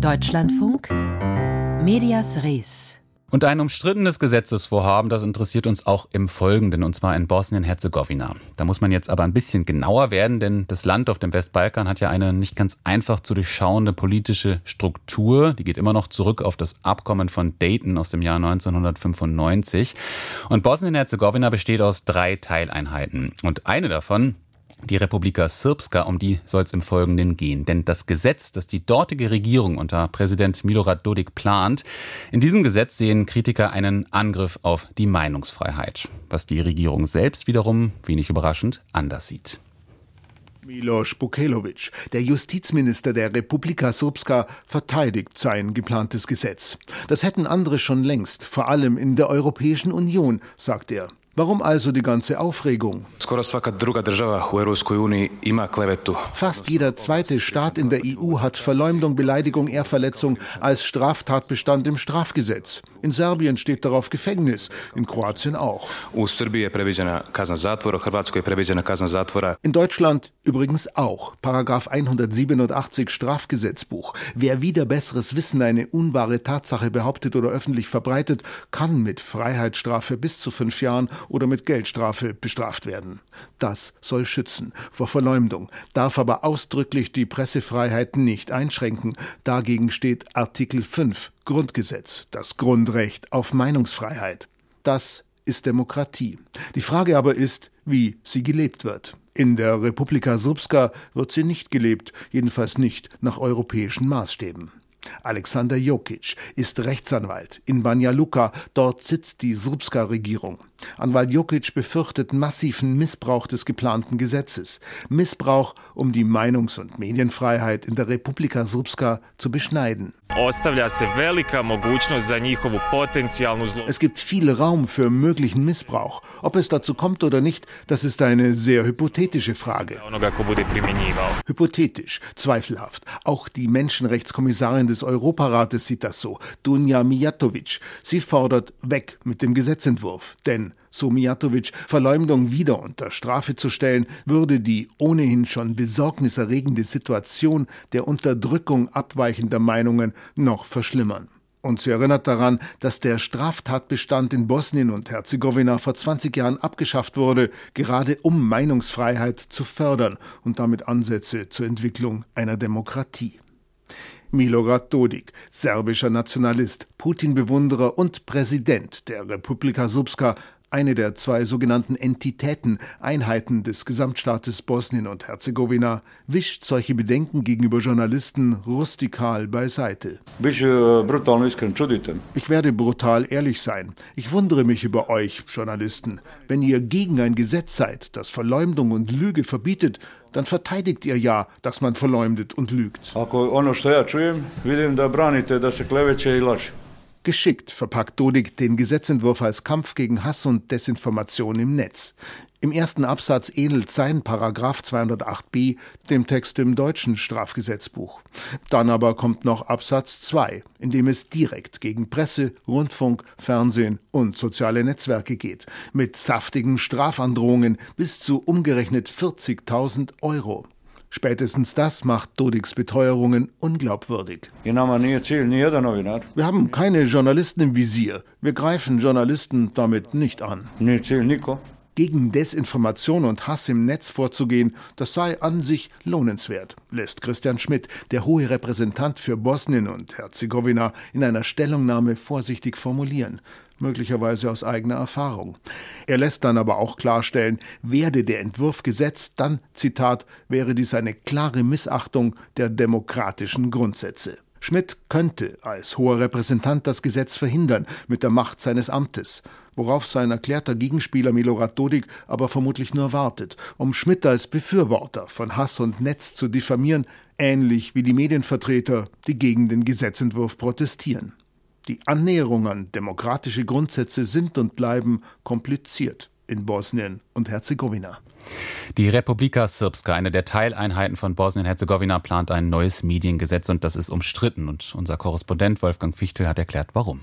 Deutschlandfunk Medias Res und ein umstrittenes Gesetzesvorhaben, das interessiert uns auch im Folgenden, und zwar in Bosnien-Herzegowina. Da muss man jetzt aber ein bisschen genauer werden, denn das Land auf dem Westbalkan hat ja eine nicht ganz einfach zu durchschauende politische Struktur. Die geht immer noch zurück auf das Abkommen von Dayton aus dem Jahr 1995. Und Bosnien-Herzegowina besteht aus drei Teileinheiten. Und eine davon, die Republika Srpska, um die soll es im Folgenden gehen. Denn das Gesetz, das die dortige Regierung unter Präsident Milorad Dodik plant, in diesem Gesetz sehen Kritiker einen Angriff auf die Meinungsfreiheit, was die Regierung selbst wiederum, wenig überraschend, anders sieht. Milos Bukelovic, der Justizminister der Republika Srpska, verteidigt sein geplantes Gesetz. Das hätten andere schon längst, vor allem in der Europäischen Union, sagt er. Warum also die ganze Aufregung? Fast jeder zweite Staat in der EU hat Verleumdung, Beleidigung, Ehrverletzung als Straftatbestand im Strafgesetz. In Serbien steht darauf Gefängnis, in Kroatien auch. In Deutschland übrigens auch. Paragraph 187 Strafgesetzbuch. Wer wieder besseres Wissen eine unwahre Tatsache behauptet oder öffentlich verbreitet, kann mit Freiheitsstrafe bis zu fünf Jahren oder mit Geldstrafe bestraft werden. Das soll schützen vor Verleumdung, darf aber ausdrücklich die Pressefreiheit nicht einschränken. Dagegen steht Artikel 5 Grundgesetz, das Grundrecht auf Meinungsfreiheit. Das ist Demokratie. Die Frage aber ist, wie sie gelebt wird. In der Republika Srpska wird sie nicht gelebt, jedenfalls nicht nach europäischen Maßstäben. Alexander Jokic ist Rechtsanwalt in Banja Luka, dort sitzt die Srpska-Regierung. Anwalt Jokic befürchtet massiven Missbrauch des geplanten Gesetzes. Missbrauch, um die Meinungs- und Medienfreiheit in der Republika Srpska zu beschneiden. Es gibt viel Raum für möglichen Missbrauch. Ob es dazu kommt oder nicht, das ist eine sehr hypothetische Frage. Hypothetisch, zweifelhaft. Auch die Menschenrechtskommissarin des Europarates sieht das so, Dunja Mijatovic. Sie fordert weg mit dem Gesetzentwurf, denn so Mijatovic, Verleumdung wieder unter Strafe zu stellen, würde die ohnehin schon besorgniserregende Situation der Unterdrückung abweichender Meinungen noch verschlimmern. Und sie erinnert daran, dass der Straftatbestand in Bosnien und Herzegowina vor 20 Jahren abgeschafft wurde, gerade um Meinungsfreiheit zu fördern und damit Ansätze zur Entwicklung einer Demokratie. Milorad Dodik, serbischer Nationalist, Putin-Bewunderer und Präsident der Republika Srpska, eine der zwei sogenannten Entitäten, Einheiten des Gesamtstaates Bosnien und Herzegowina, wischt solche Bedenken gegenüber Journalisten rustikal beiseite. Ich werde brutal ehrlich sein. Ich wundere mich über euch, Journalisten. Wenn ihr gegen ein Gesetz seid, das Verleumdung und Lüge verbietet, dann verteidigt ihr ja, dass man verleumdet und lügt. Geschickt verpackt Dodik den Gesetzentwurf als Kampf gegen Hass und Desinformation im Netz. Im ersten Absatz ähnelt sein Paragraph 208b dem Text im deutschen Strafgesetzbuch. Dann aber kommt noch Absatz 2, in dem es direkt gegen Presse, Rundfunk, Fernsehen und soziale Netzwerke geht, mit saftigen Strafandrohungen bis zu umgerechnet 40.000 Euro. Spätestens das macht Dodiks Beteuerungen unglaubwürdig. Wir haben keine Journalisten im Visier. Wir greifen Journalisten damit nicht an. Gegen Desinformation und Hass im Netz vorzugehen, das sei an sich lohnenswert, lässt Christian Schmidt, der hohe Repräsentant für Bosnien und Herzegowina, in einer Stellungnahme vorsichtig formulieren möglicherweise aus eigener Erfahrung. Er lässt dann aber auch klarstellen, werde der Entwurf gesetzt, dann, Zitat, wäre dies eine klare Missachtung der demokratischen Grundsätze. Schmidt könnte als hoher Repräsentant das Gesetz verhindern mit der Macht seines Amtes, worauf sein erklärter Gegenspieler Milorad Dodik aber vermutlich nur wartet, um Schmidt als Befürworter von Hass und Netz zu diffamieren, ähnlich wie die Medienvertreter, die gegen den Gesetzentwurf protestieren. Die Annäherung an demokratische Grundsätze sind und bleiben kompliziert in Bosnien und Herzegowina. Die Republika Srpska, eine der Teileinheiten von Bosnien-Herzegowina, plant ein neues Mediengesetz und das ist umstritten. Und unser Korrespondent Wolfgang Fichtel hat erklärt, warum.